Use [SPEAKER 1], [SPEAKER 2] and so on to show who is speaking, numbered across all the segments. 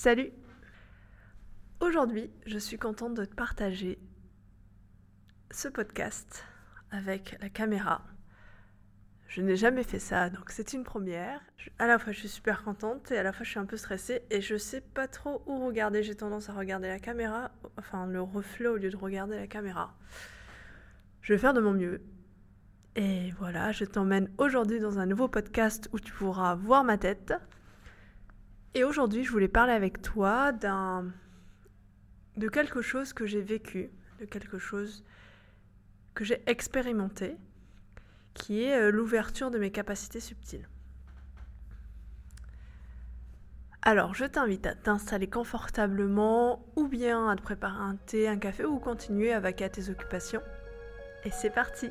[SPEAKER 1] Salut Aujourd'hui, je suis contente de partager ce podcast avec la caméra. Je n'ai jamais fait ça, donc c'est une première. À la fois, je suis super contente et à la fois, je suis un peu stressée et je sais pas trop où regarder. J'ai tendance à regarder la caméra, enfin le reflet au lieu de regarder la caméra. Je vais faire de mon mieux. Et voilà, je t'emmène aujourd'hui dans un nouveau podcast où tu pourras voir ma tête. Et aujourd'hui, je voulais parler avec toi d'un de quelque chose que j'ai vécu, de quelque chose que j'ai expérimenté, qui est euh, l'ouverture de mes capacités subtiles. Alors, je t'invite à t'installer confortablement ou bien à te préparer un thé, un café ou continuer à vaquer à tes occupations. Et c'est parti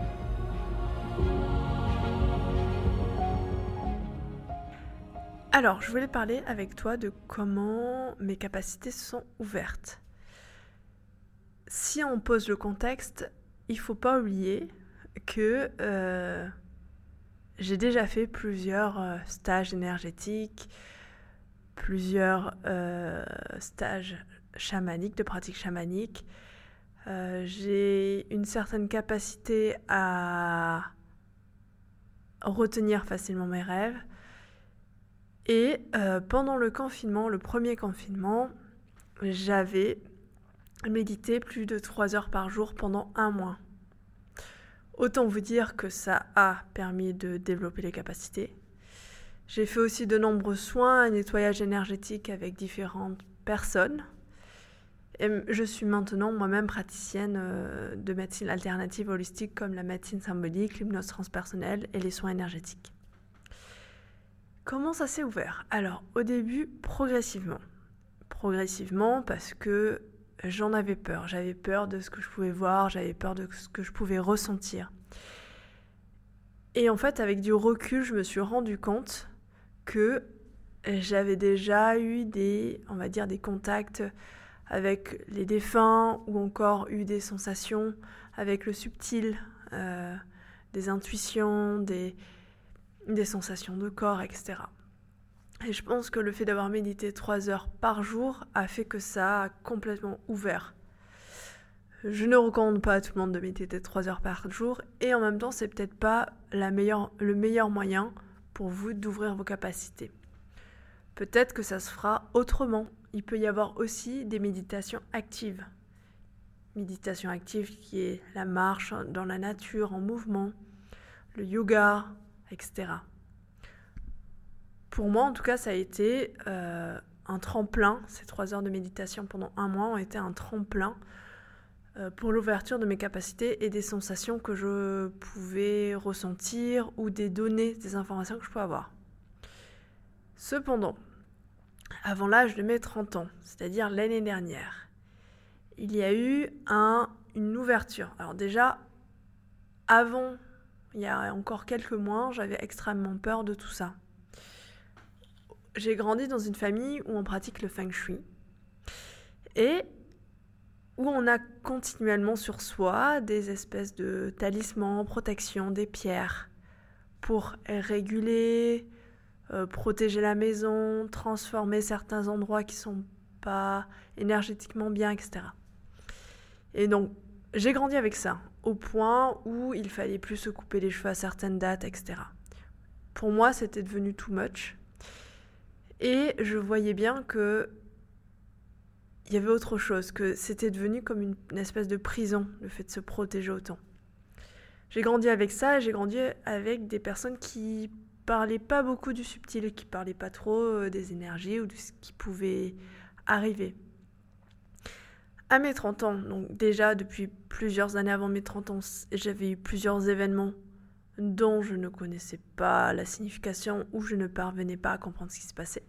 [SPEAKER 1] Alors, je voulais parler avec toi de comment mes capacités sont ouvertes si on pose le contexte, il faut pas oublier que euh, j'ai déjà fait plusieurs euh, stages énergétiques, plusieurs euh, stages chamaniques, de pratique chamanique. j'ai une certaine capacité à retenir facilement mes rêves. Et pendant le confinement, le premier confinement, j'avais méditer plus de 3 heures par jour pendant un mois. Autant vous dire que ça a permis de développer les capacités. J'ai fait aussi de nombreux soins, un nettoyage énergétique avec différentes personnes. Et je suis maintenant moi-même praticienne euh, de médecine alternative holistique comme la médecine symbolique, l'hypnose transpersonnelle et les soins énergétiques. Comment ça s'est ouvert? Alors au début, progressivement. Progressivement parce que j'en avais peur. J'avais peur de ce que je pouvais voir, j'avais peur de ce que je pouvais ressentir. Et en fait, avec du recul, je me suis rendu compte que j'avais déjà eu des, on va dire, des contacts avec les défunts ou encore eu des sensations avec le subtil, euh, des intuitions, des, des sensations de corps, etc. Et je pense que le fait d'avoir médité trois heures par jour a fait que ça a complètement ouvert. Je ne recommande pas à tout le monde de méditer trois heures par jour et en même temps, c'est peut-être pas la meilleure, le meilleur moyen pour vous d'ouvrir vos capacités. Peut-être que ça se fera autrement. Il peut y avoir aussi des méditations actives. Méditation active qui est la marche dans la nature, en mouvement, le yoga, etc pour moi, en tout cas, ça a été euh, un tremplin. Ces trois heures de méditation pendant un mois ont été un tremplin euh, pour l'ouverture de mes capacités et des sensations que je pouvais ressentir ou des données, des informations que je pouvais avoir. Cependant, avant l'âge de mes 30 ans, c'est-à-dire l'année dernière, il y a eu un, une ouverture. Alors déjà, avant, il y a encore quelques mois, j'avais extrêmement peur de tout ça j'ai grandi dans une famille où on pratique le feng shui et où on a continuellement sur soi des espèces de talismans, protection, des pierres pour réguler, euh, protéger la maison, transformer certains endroits qui sont pas énergétiquement bien, etc. Et donc, j'ai grandi avec ça, au point où il fallait plus se couper les cheveux à certaines dates, etc. Pour moi, c'était devenu too much. Et je voyais bien que il y avait autre chose, que c'était devenu comme une, espèce de prison, le fait de se protéger autant. J'ai grandi avec ça, j'ai grandi avec des personnes qui parlaient pas beaucoup du subtil, qui parlaient pas trop euh, des énergies ou de ce qui pouvait arriver. À mes 30 ans, donc déjà depuis plusieurs années avant mes 30 ans, j'avais eu plusieurs événements dont je ne connaissais pas la signification ou je ne parvenais pas à comprendre ce qui se passait.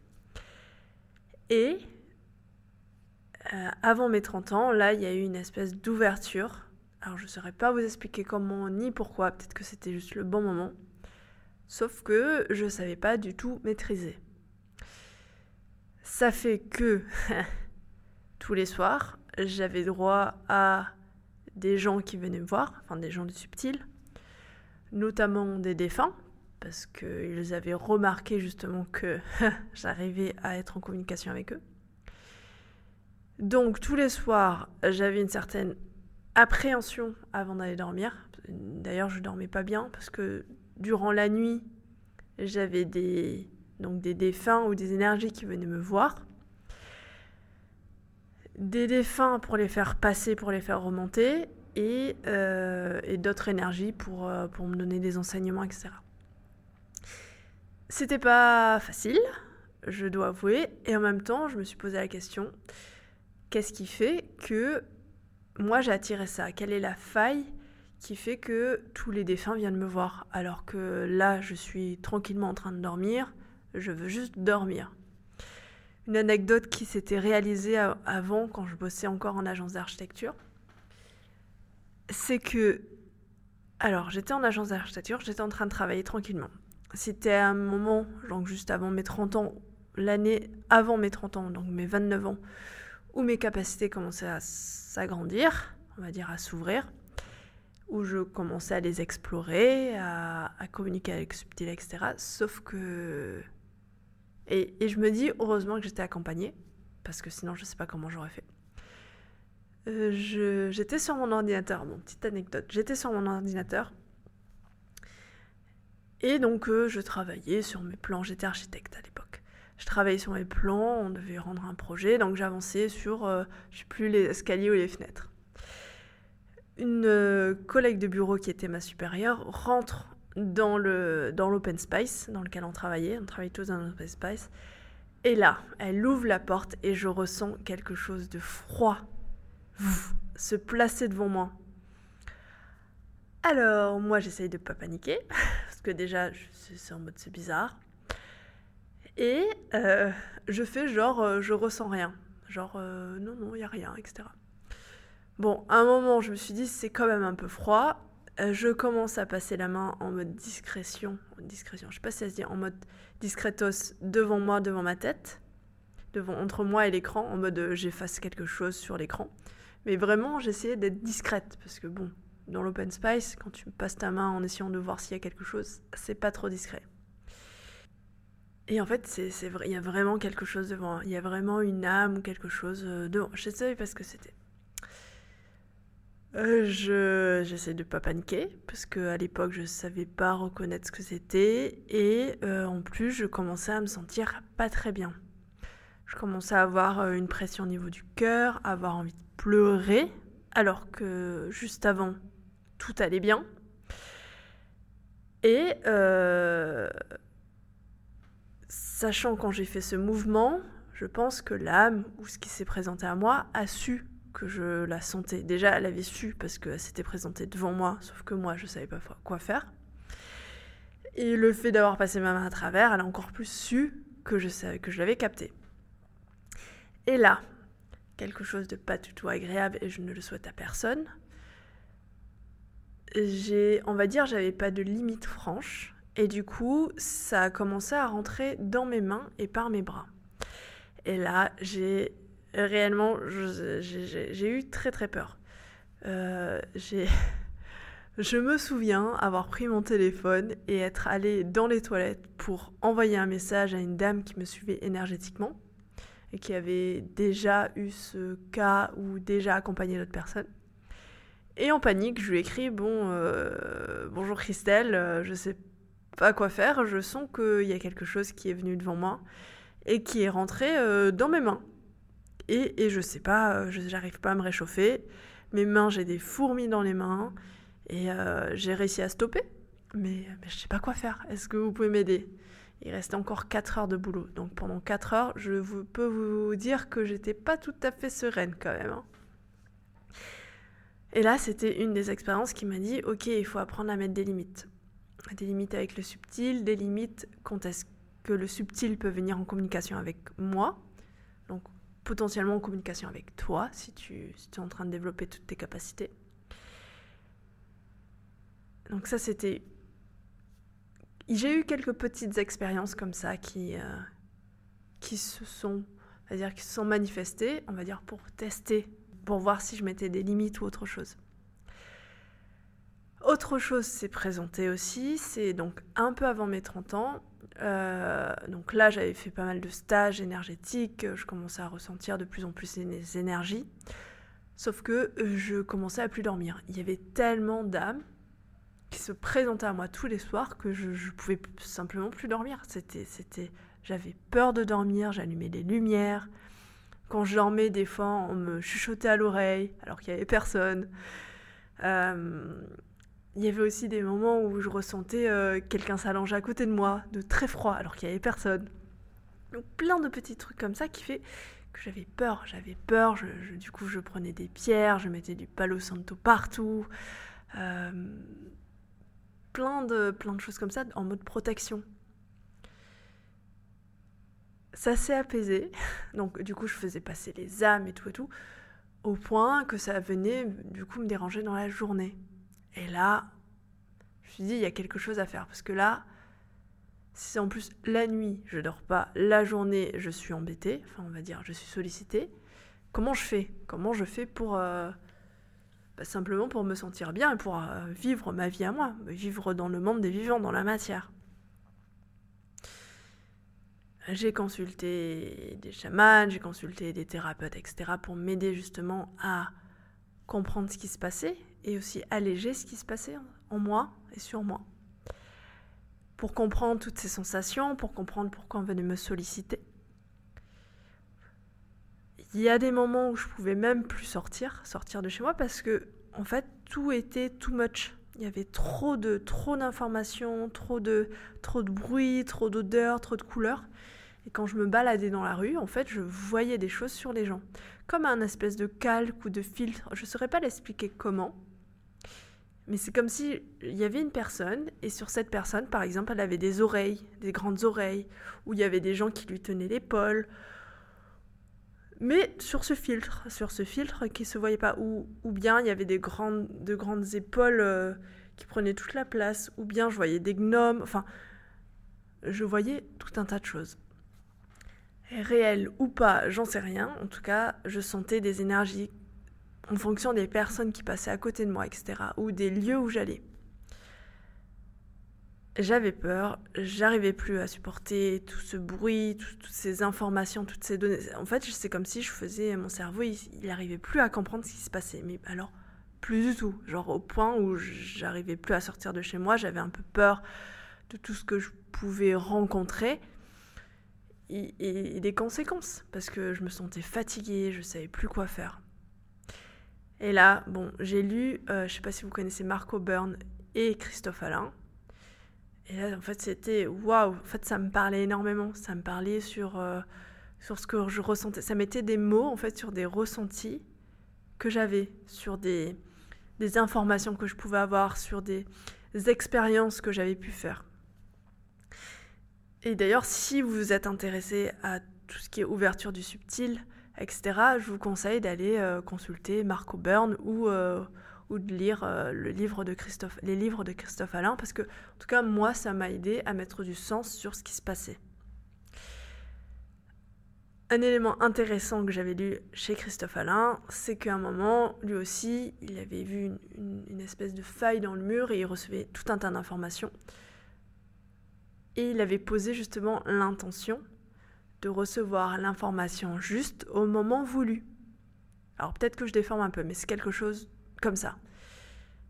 [SPEAKER 1] Et euh, avant mes 30 ans, là, il y a eu une espèce d'ouverture. Alors, je ne saurais pas vous expliquer comment ni pourquoi, peut-être que c'était juste le bon moment. Sauf que je ne savais pas du tout maîtriser. Ça fait que tous les soirs, j'avais droit à des gens qui venaient me voir, enfin des gens du subtil, notamment des défunts, parce qu'ils avaient remarqué justement que j'arrivais à être en communication avec eux. Donc tous les soirs, j'avais une certaine appréhension avant d'aller dormir. D'ailleurs, je dormais pas bien parce que durant la nuit, j'avais des donc des défunts ou des énergies qui venaient me voir. Des défunts pour les faire passer, pour les faire remonter, et, euh, d'autres énergies pour, euh, pour me donner des enseignements, etc. C'était pas facile, je dois avouer, et en même temps, je me suis posé la question qu'est-ce qui fait que moi j'ai attiré ça? Quelle est la faille qui fait que tous les défunts viennent me voir? Alors que là je suis tranquillement en train de dormir, je veux juste dormir. Une anecdote qui s'était réalisée avant quand je bossais encore en agence d'architecture, c'est que alors j'étais en agence d'architecture, j'étais en train de travailler tranquillement. C'était un moment, donc juste avant mes 30 ans, l'année avant mes 30 ans, donc mes 29 ans, où mes capacités commençaient à s'agrandir, on va dire à s'ouvrir, où je commençais à les explorer, à, communiquer avec Subtil, etc. Sauf que... Et, je me dis, heureusement que j'étais accompagnée, parce que sinon je ne sais pas comment j'aurais fait. Euh, j'étais sur mon ordinateur, bon, petite anecdote, j'étais sur mon ordinateur, et donc euh, je travaillais sur mes plans, j'étais architecte à l'époque. Je travaillais sur mes plans, on devait rendre un projet, donc j'avançais sur, euh, je sais plus, les escaliers ou les fenêtres. Une euh, collègue de bureau qui était ma supérieure rentre dans l'open space dans lequel on travaillait, on travaillait tous dans l'open space, et là, elle ouvre la porte et je ressens quelque chose de froid se placer devant moi. Alors, moi, j'essaye de pas paniquer, parce que déjà, c'est en mode c'est bizarre. Et euh, je fais genre, euh, je ressens rien. Genre, euh, non, non, il n'y a rien, etc. Bon, à un moment, je me suis dit, c'est quand même un peu froid. Je commence à passer la main en mode discrétion. Discrétion, je sais pas si ça se dit en mode discretos devant moi, devant ma tête. Devant, entre moi et l'écran, en mode j'efface quelque chose sur l'écran. Mais vraiment, j'essayais d'être discrète parce que bon, dans l'open space, quand tu passes ta main en essayant de voir s'il y a quelque chose, c'est pas trop discret. Et en fait, c'est il y a vraiment quelque chose devant. Il y a vraiment une âme ou quelque chose euh, devant. Je sais pas ce que c'était. Euh, je j'essaie de pas paniquer parce que à l'époque je savais pas reconnaître ce que c'était et euh, en plus je commençais à me sentir pas très bien. Je commençais à avoir euh, une pression au niveau du cœur, avoir envie de pleurer alors que juste avant tout allait bien. Et sachant quand j'ai fait ce mouvement, je pense que l'âme ou ce qui s'est présenté à moi a su que je la sentais. Déjà, elle avait su parce qu'elle s'était présentée devant moi, sauf que moi, je ne savais pas quoi faire. Et le fait d'avoir passé ma main à travers, elle a encore plus su que je, savais, que je l'avais capté. Et là, quelque chose de pas du tout agréable et je ne le souhaite à personne. J'ai, on va dire, j'avais pas de limite franche et du coup, ça a commencé à rentrer dans mes mains et par mes bras. Et là, j'ai réellement, j'ai eu très très peur. Euh, je me souviens avoir pris mon téléphone et être allée dans les toilettes pour envoyer un message à une dame qui me suivait énergétiquement et qui avait déjà eu ce cas ou déjà accompagné d'autres personnes. Et en panique, je lui ai écrit Bon, euh, bonjour Christelle, euh, je sais pas quoi faire, je sens qu'il y a quelque chose qui est venu devant moi et qui est rentré euh, dans mes mains. Et, et je sais pas, j'arrive pas à me réchauffer. Mes mains, j'ai des fourmis dans les mains et j'ai réussi à stopper. Mais, mais je sais pas quoi faire. Est-ce que vous pouvez m'aider? Il restait encore 4 heures de boulot. Donc pendant 4 heures, je peux vous dire que j'étais pas tout à fait sereine quand même. Hein. Et là, c'était une des expériences qui m'a dit Ok, il faut apprendre à mettre des limites. Des limites avec le subtil, des limites quand est-ce que le subtil peut venir en communication avec moi. Donc potentiellement en communication avec toi si tu, es en train de développer toutes tes capacités. Donc ça, c'était... J'ai eu quelques petites expériences comme ça qui, euh, se sont, dire qui se sont manifestées, on va dire, pour tester, pour voir si je mettais des limites ou autre chose. Autre chose s'est présentée aussi, c'est donc un peu avant mes 30 ans. Euh, donc là, j'avais fait pas mal de stages énergétiques, je commençais à ressentir de plus en plus les énergies. Sauf que je commençais à plus dormir. Il y avait tellement d'âmes qui se présentaient à moi tous les soirs que je, je pouvais simplement plus dormir. C'était, c'était, j'avais peur de dormir, j'allumais les lumières. Quand je dormais, des fois, on me chuchotait à l'oreille alors qu'il n'y avait personne. Euh, il y avait aussi des moments où je ressentais euh, quelqu'un s'allonger à côté de moi, de très froid, alors qu'il n'y avait personne. Donc plein de petits trucs comme ça qui fait que j'avais peur. J'avais peur, du coup je prenais des pierres, je mettais du palo santo partout. Euh, plein, de, plein de choses comme ça en mode protection. Ça s'est apaisé, donc du coup je faisais passer les âmes et tout et tout, au point que ça venait du coup me déranger dans la journée. Et là, je me suis dit, il y a quelque chose à faire. Parce que là, si en plus la nuit, je dors pas, la journée, je suis embêtée, enfin on va dire, je suis sollicitée, comment je fais? Comment je fais pour... Euh, bah, simplement pour me sentir bien et pour euh, vivre ma vie à moi, vivre dans le monde des vivants, dans la matière? J'ai consulté des chamans, j'ai consulté des thérapeutes, etc., pour m'aider justement à comprendre ce qui se passait et aussi alléger ce qui se passait en moi et sur moi. Pour comprendre toutes ces sensations, pour comprendre pourquoi on venait me solliciter. Il y a des moments où je pouvais même plus sortir, sortir de chez moi parce que en fait tout était too much. Il y avait trop de trop d'informations, trop de trop de bruit, trop d'odeurs, trop de couleurs. Et quand je me baladais dans la rue, en fait, je voyais des choses sur les gens, comme un espèce de calque ou de filtre. Je ne saurais pas l'expliquer comment, mais c'est comme si il y avait une personne, et sur cette personne, par exemple, elle avait des oreilles, des grandes oreilles, ou il y avait des gens qui lui tenaient l'épaule. Mais sur ce filtre, sur ce filtre qui se voyait pas, ou, ou bien il y avait des grandes, de grandes épaules euh, qui prenaient toute la place, ou bien je voyais des gnomes, enfin, je voyais tout un tas de choses. Réel ou pas, j'en sais rien. En tout cas, je sentais des énergies en fonction des personnes qui passaient à côté de moi, etc., ou des lieux où j'allais. J'avais peur, j'arrivais plus à supporter tout ce bruit, toutes ces informations, toutes ces données. En fait, c'est comme si je faisais mon cerveau, il, n'arrivait plus à comprendre ce qui se passait. Mais alors, plus du tout. Genre au point où j'arrivais plus à sortir de chez moi, j'avais un peu peur de tout ce que je pouvais rencontrer et, et des conséquences parce que je me sentais fatiguée, je savais plus quoi faire. Et là, bon, j'ai lu, euh, je sais pas si vous connaissez Marco Byrne et Christophe Alain. Et là, en fait, c'était waouh. En fait, ça me parlait énormément. Ça me parlait sur, euh, sur ce que je ressentais. Ça mettait des mots, en fait, sur des ressentis que j'avais, sur des, des informations que je pouvais avoir, sur des expériences que j'avais pu faire. Et d'ailleurs, si vous êtes intéressé à tout ce qui est ouverture du subtil, etc., je vous conseille d'aller euh, consulter Marco Byrne ou, euh, ou de lire euh, les livres de Christophe Alain, parce que, en tout cas, moi, ça m'a aidé à mettre du sens sur ce qui se passait. Un élément intéressant que j'avais lu chez Christophe Alain, c'est qu'à un moment, lui aussi, il avait vu une, espèce de faille dans le mur et il recevait tout un tas d'informations. Et il avait posé justement l'intention de recevoir l'information juste au moment voulu. Alors peut-être que je déforme un peu, mais c'est quelque chose comme ça.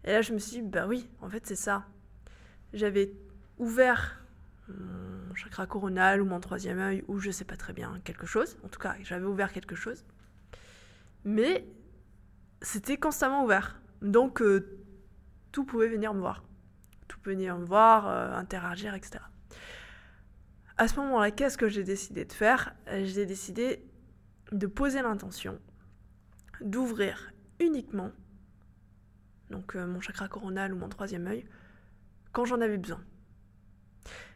[SPEAKER 1] Et là, je me suis dit, bah oui, en fait, c'est ça. J'avais ouvert mon chakra coronal ou mon troisième œil, ou je sais pas très bien, quelque chose. En tout cas, j'avais ouvert quelque chose. Mais c'était constamment ouvert. Donc, euh, tout pouvait venir me voir. Tout pouvait venir me voir, euh, interagir, etc à ce moment-là, qu'est-ce que j'ai décidé de faire? J'ai décidé de poser l'intention d'ouvrir uniquement donc euh, mon chakra coronal ou mon troisième œil quand j'en avais besoin.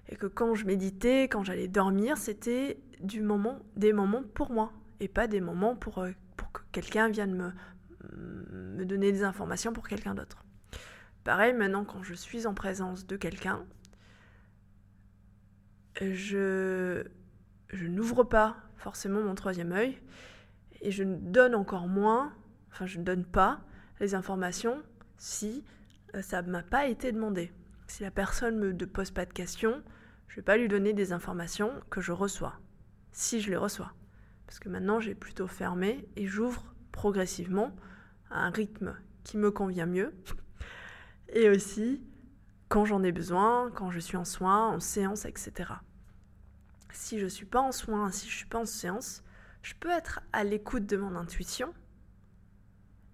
[SPEAKER 1] Et que quand je méditais, quand j'allais dormir, c'était du moment, des moments pour moi. et pas des moments pour, euh, pour que quelqu'un vienne me, me donner des informations pour quelqu'un d'autre. Pareil, maintenant, quand je suis en présence de quelqu'un, je, n'ouvre pas forcément mon troisième œil et je ne donne encore moins, enfin je ne donne pas les informations si euh, ça ne m'a pas été demandé. Si la personne ne me pose pas de questions, je ne vais pas lui donner des informations que je reçois, si je les reçois. Parce que maintenant j'ai plutôt fermé et j'ouvre progressivement à un rythme qui me convient mieux. Et aussi quand j'en ai besoin, quand je suis en soins, en séance, etc. Si je ne suis pas en soins, si je ne suis pas en séance, je peux être à l'écoute de mon intuition,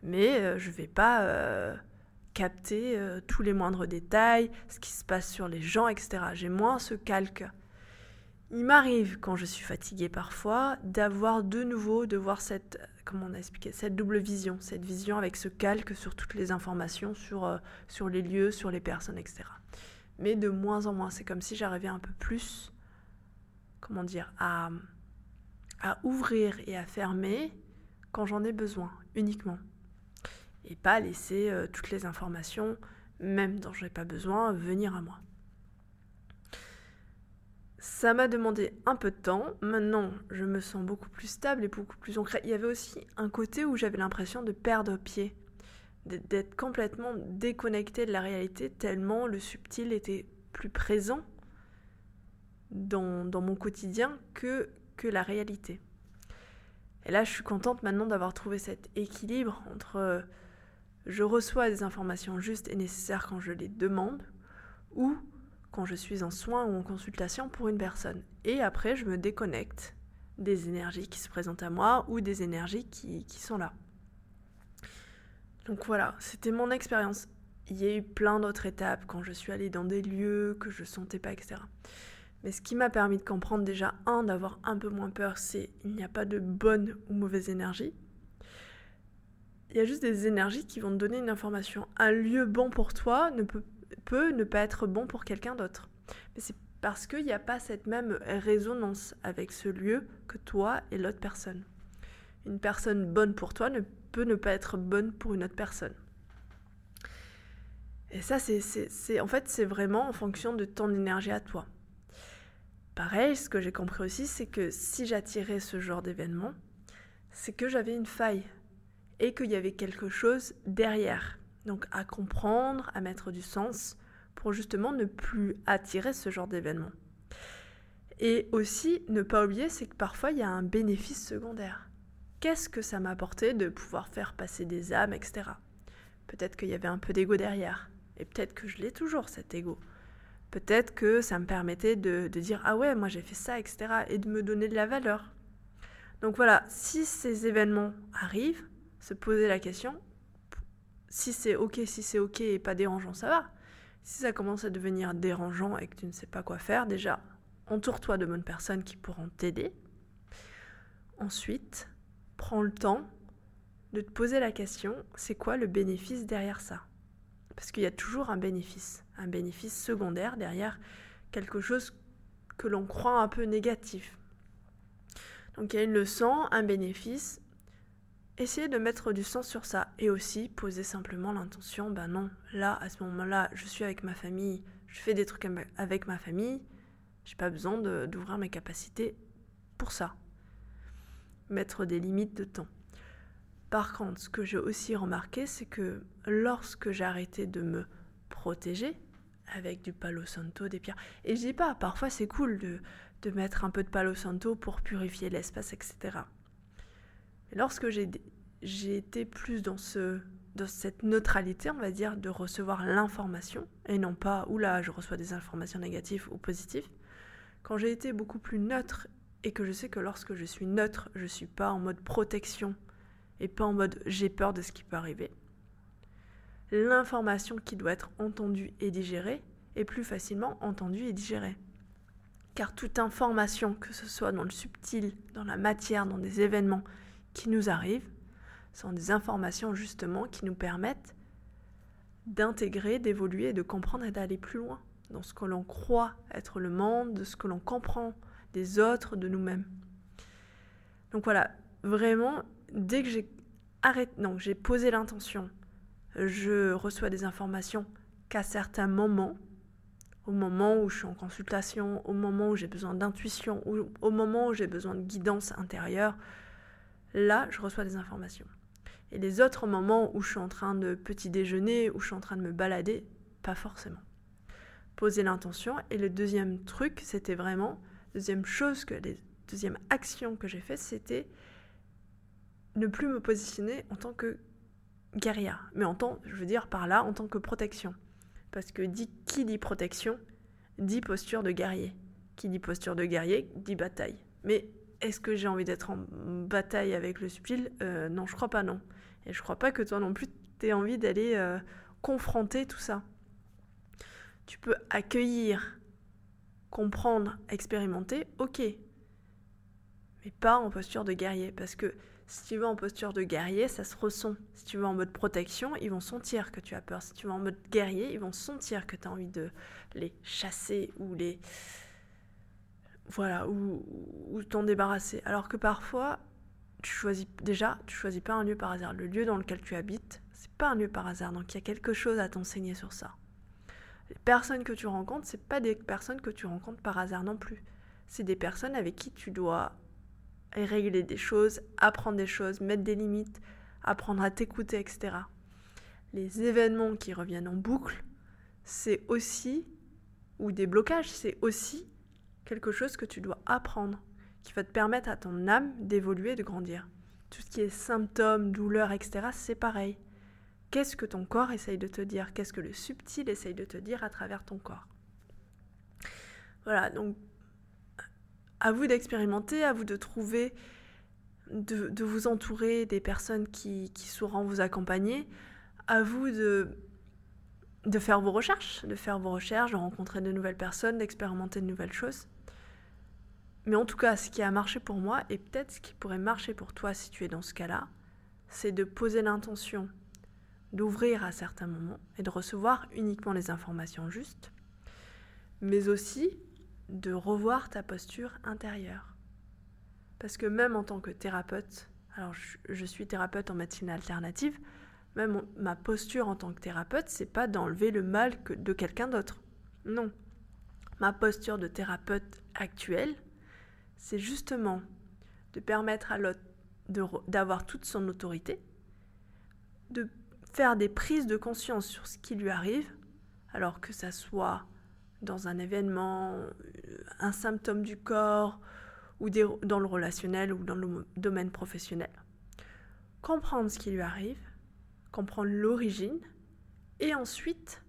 [SPEAKER 1] mais euh, je ne vais pas euh, capter euh, tous les moindres détails, ce qui se passe sur les gens, etc. J'ai moins ce calque. Il m'arrive, quand je suis fatiguée parfois, d'avoir de nouveau, de voir cette, comment on a expliqué, cette double vision, cette vision avec ce calque sur toutes les informations, sur, sur les lieux, sur les personnes, etc. Mais de moins en moins, c'est comme si j'arrivais un peu plus, comment dire, à, à ouvrir et à fermer quand j'en ai besoin, uniquement et pas laisser euh, toutes les informations, même dont je n'ai pas besoin, venir à moi. Ça m'a demandé un peu de temps. Maintenant, je me sens beaucoup plus stable et beaucoup plus ancrée. Il y avait aussi un côté où j'avais l'impression de perdre pied, d'être complètement déconnecté de la réalité, tellement le subtil était plus présent dans, mon quotidien que, que la réalité. Et là, je suis contente maintenant d'avoir trouvé cet équilibre entre je reçois des informations justes et nécessaires quand je les demande ou quand je suis en soins ou en consultation pour une personne. Et après, je me déconnecte des énergies qui se présentent à moi ou des énergies qui, sont là. Donc voilà, c'était mon expérience. Il y a eu plein d'autres étapes quand je suis allée dans des lieux que je sentais pas, etc. Mais ce qui m'a permis de comprendre déjà, un, d'avoir un peu moins peur, c'est il n'y a pas de bonne ou mauvaise énergie il y a juste des énergies qui vont te donner une information. Un lieu bon pour toi ne peut, peut ne pas être bon pour quelqu'un d'autre. Mais c'est parce qu'il n'y a pas cette même résonance avec ce lieu que toi et l'autre personne. Une personne bonne pour toi ne peut ne pas être bonne pour une autre personne. Et ça, c'est, en fait, c'est vraiment en fonction de ton énergie à toi. Pareil, ce que j'ai compris aussi, c'est que si j'attirais ce genre d'événement, c'est que j'avais une faille et qu'il y avait quelque chose derrière. Donc à comprendre, à mettre du sens pour justement ne plus attirer ce genre d'événement. Et aussi, ne pas oublier, c'est que parfois il y a un bénéfice secondaire. Qu'est-ce que ça m'a apporté de pouvoir faire passer des âmes, etc. Peut-être qu'il y avait un peu d'ego derrière. Et peut-être que je l'ai toujours, cet ego. Peut-être que ça me permettait de, de dire Ah ouais, moi j'ai fait ça, etc. Et de me donner de la valeur. Donc voilà, si ces événements arrivent, se poser la question. Si c'est ok, si c'est ok et pas dérangeant, ça va. Si ça commence à devenir dérangeant et que tu ne sais pas quoi faire, déjà, entoure-toi de bonnes personnes qui pourront t'aider. Ensuite, prends le temps de te poser la question, c'est quoi le bénéfice derrière ça? Parce qu'il y a toujours un bénéfice, un bénéfice secondaire derrière quelque chose que l'on croit un peu négatif. Donc il y a une leçon, un bénéfice, Essayez de mettre du sens sur ça et aussi poser simplement l'intention, ben non, là, à ce moment-là, je suis avec ma famille, je fais des trucs avec ma famille, j'ai pas besoin d'ouvrir mes capacités pour ça. Mettre des limites de temps. Par contre, ce que j'ai aussi remarqué, c'est que lorsque j'ai arrêté de me protéger avec du palo santo, des pierres, et je dis pas, parfois c'est cool de, de mettre un peu de palo santo pour purifier l'espace, etc. Lorsque j'ai été plus dans, dans cette neutralité, on va dire, de recevoir l'information, et non pas, oula, je reçois des informations négatives ou positives, quand j'ai été beaucoup plus neutre et que je sais que lorsque je suis neutre, je ne suis pas en mode protection et pas en mode j'ai peur de ce qui peut arriver, l'information qui doit être entendue et digérée est plus facilement entendue et digérée. Car toute information, que ce soit dans le subtil, dans la matière, dans des événements, qui nous arrivent sont des informations justement qui nous permettent d'intégrer, d'évoluer, de comprendre et d'aller plus loin dans ce que l'on croit être le monde, de ce que l'on comprend des autres, de nous-mêmes. Donc voilà, vraiment, dès que j'ai arrêté, non, j'ai posé l'intention, je reçois des informations qu'à certains moments, au moment où je suis en consultation, au moment où j'ai besoin d'intuition, au moment où j'ai besoin de guidance intérieure, là, je reçois des informations. Et les autres moments où je suis en train de petit déjeuner, où je suis en train de me balader, pas forcément. Poser l'intention. Et le deuxième truc, c'était vraiment, deuxième chose que les deuxième action que j'ai fait, c'était ne plus me positionner en tant que guérilla, mais en tant, je veux dire par là, en tant que protection. Parce que dit, qui dit protection, dit posture de guerrier. Qui dit posture de guerrier, dit bataille. Mais est-ce que j'ai envie d'être en bataille avec le subtil? Euh, Non, je crois pas, non. Et je crois pas que toi non plus, tu envie d'aller euh, confronter tout ça. Tu peux accueillir, comprendre, expérimenter, ok. Mais pas en posture de guerrier. Parce que si tu vas en posture de guerrier, ça se ressent. Si tu vas en mode protection, ils vont sentir que tu as peur. Si tu vas en mode guerrier, ils vont sentir que tu as envie de les chasser ou les. Voilà, ou, t'en débarrasser. Alors que parfois, tu choisis déjà, tu choisis pas un lieu par hasard. Le lieu dans lequel tu habites, c'est pas un lieu par hasard. Donc il y a quelque chose à t'enseigner sur ça. Les personnes que tu rencontres, c'est pas des personnes que tu rencontres par hasard non plus. C'est des personnes avec qui tu dois régler des choses, apprendre des choses, mettre des limites, apprendre à t'écouter, etc. Les événements qui reviennent en boucle, c'est aussi, ou des blocages, c'est aussi quelque chose que tu dois apprendre qui va te permettre à ton âme d'évoluer, de grandir. Tout ce qui est symptômes, douleurs, etc., c'est pareil. Qu'est-ce que ton corps essaye de te dire? Qu'est-ce que le subtil essaye de te dire à travers ton corps? Voilà, donc à vous d'expérimenter, à vous de trouver, de, vous entourer des personnes qui, qui, sauront vous accompagner, à vous de, de faire vos recherches, de faire vos recherches, de rencontrer de nouvelles personnes, d'expérimenter de nouvelles choses. Mais en tout cas, ce qui a marché pour moi, et peut-être ce qui pourrait marcher pour toi si tu es dans ce cas-là, c'est de poser l'intention d'ouvrir à certains moments et de recevoir uniquement les informations justes, mais aussi de revoir ta posture intérieure. Parce que même en tant que thérapeute, alors je, suis thérapeute en médecine alternative, même ma posture en tant que thérapeute, c'est pas d'enlever le mal de quelqu'un d'autre. Non. Ma posture de thérapeute actuelle, c'est justement de permettre à l'autre d'avoir toute son autorité, de faire des prises de conscience sur ce qui lui arrive, alors que ça soit dans un événement, euh, un symptôme du corps, ou dans le relationnel ou dans le domaine professionnel. Comprendre ce qui lui arrive, comprendre l'origine, et ensuite,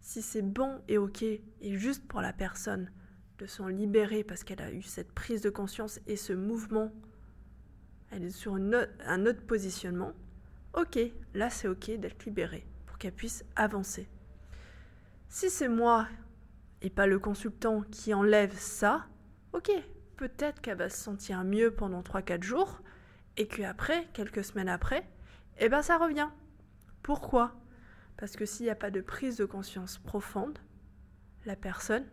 [SPEAKER 1] si c'est bon et ok, et juste pour la personne, de s'en libérer parce qu'elle a eu cette prise de conscience et ce mouvement, elle est sur un autre positionnement, ok, là c'est ok d'être libérée pour qu'elle puisse avancer. Si c'est moi et pas le consultant qui enlève ça, ok, peut-être qu'elle va se sentir mieux pendant 3-4 jours et qu'après, quelques semaines après, eh ben ça revient. Pourquoi? Parce que s'il n'y a pas de prise de conscience profonde, la personne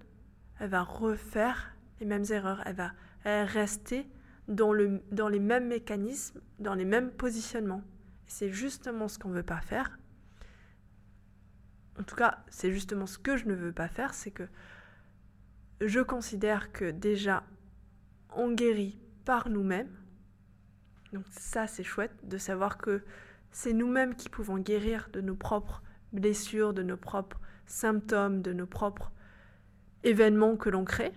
[SPEAKER 1] elle va refaire les mêmes erreurs, elle va rester dans, le, dans les mêmes mécanismes, dans les mêmes positionnements. C'est justement ce qu'on ne veut pas faire. En tout cas, c'est justement ce que je ne veux pas faire, c'est que je considère que déjà, on guérit par nous-mêmes. Donc ça, c'est chouette de savoir que c'est nous-mêmes qui pouvons guérir de nos propres blessures, de nos propres symptômes, de nos propres événement que l'on crée.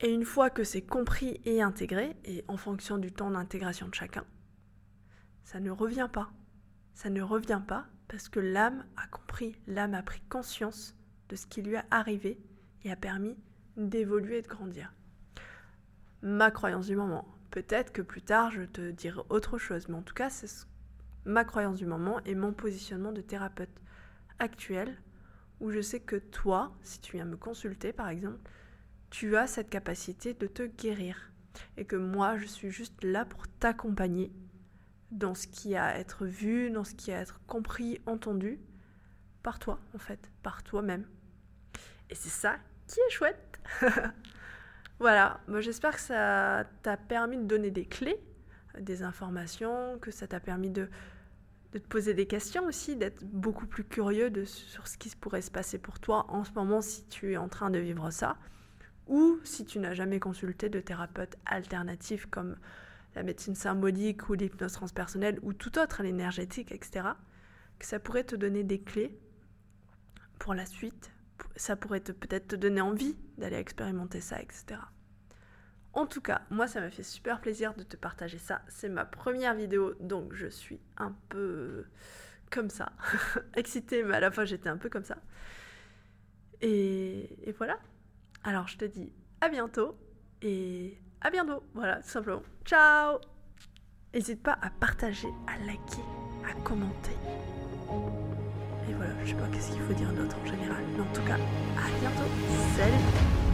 [SPEAKER 1] Et une fois que c'est compris et intégré, et en fonction du temps d'intégration de chacun, ça ne revient pas. Ça ne revient pas parce que l'âme a compris, l'âme a pris conscience de ce qui lui est arrivé et a permis d'évoluer et de grandir. Ma croyance du moment. Peut-être que plus tard je te dirai autre chose, mais en tout cas c'est ma croyance du moment et mon positionnement de thérapeute actuel où je sais que toi, si tu viens me consulter par exemple, tu as cette capacité de te guérir. Et que moi, je suis juste là pour t'accompagner dans ce qui a à être vu, dans ce qui a à être compris, entendu, par toi en fait, par toi-même. Et c'est ça qui est chouette. voilà, moi j'espère que ça t'a permis de donner des clés des informations, que ça t'a permis de, de, te poser des questions aussi, d'être beaucoup plus curieux de, sur ce qui pourrait se passer pour toi en ce moment si tu es en train de vivre ça, ou si tu n'as jamais consulté de thérapeute alternatif comme la médecine symbolique ou l'hypnose transpersonnelle ou tout autre, l'énergétique, etc., que ça pourrait te donner des clés pour la suite. Ça pourrait peut-être te donner envie d'aller expérimenter ça, etc. En tout cas, moi, ça m'a fait super plaisir de te partager ça. C'est ma première vidéo, donc je suis un peu comme ça. Excitée, mais à la fois, j'étais un peu comme ça. Et, voilà. Alors, je te dis à bientôt et à bientôt. Voilà, tout simplement. Ciao N'hésite pas à partager, à liker, à commenter. Et voilà, je sais pas qu'est-ce qu'il faut dire d'autre en général. Mais en tout cas, à bientôt. Salut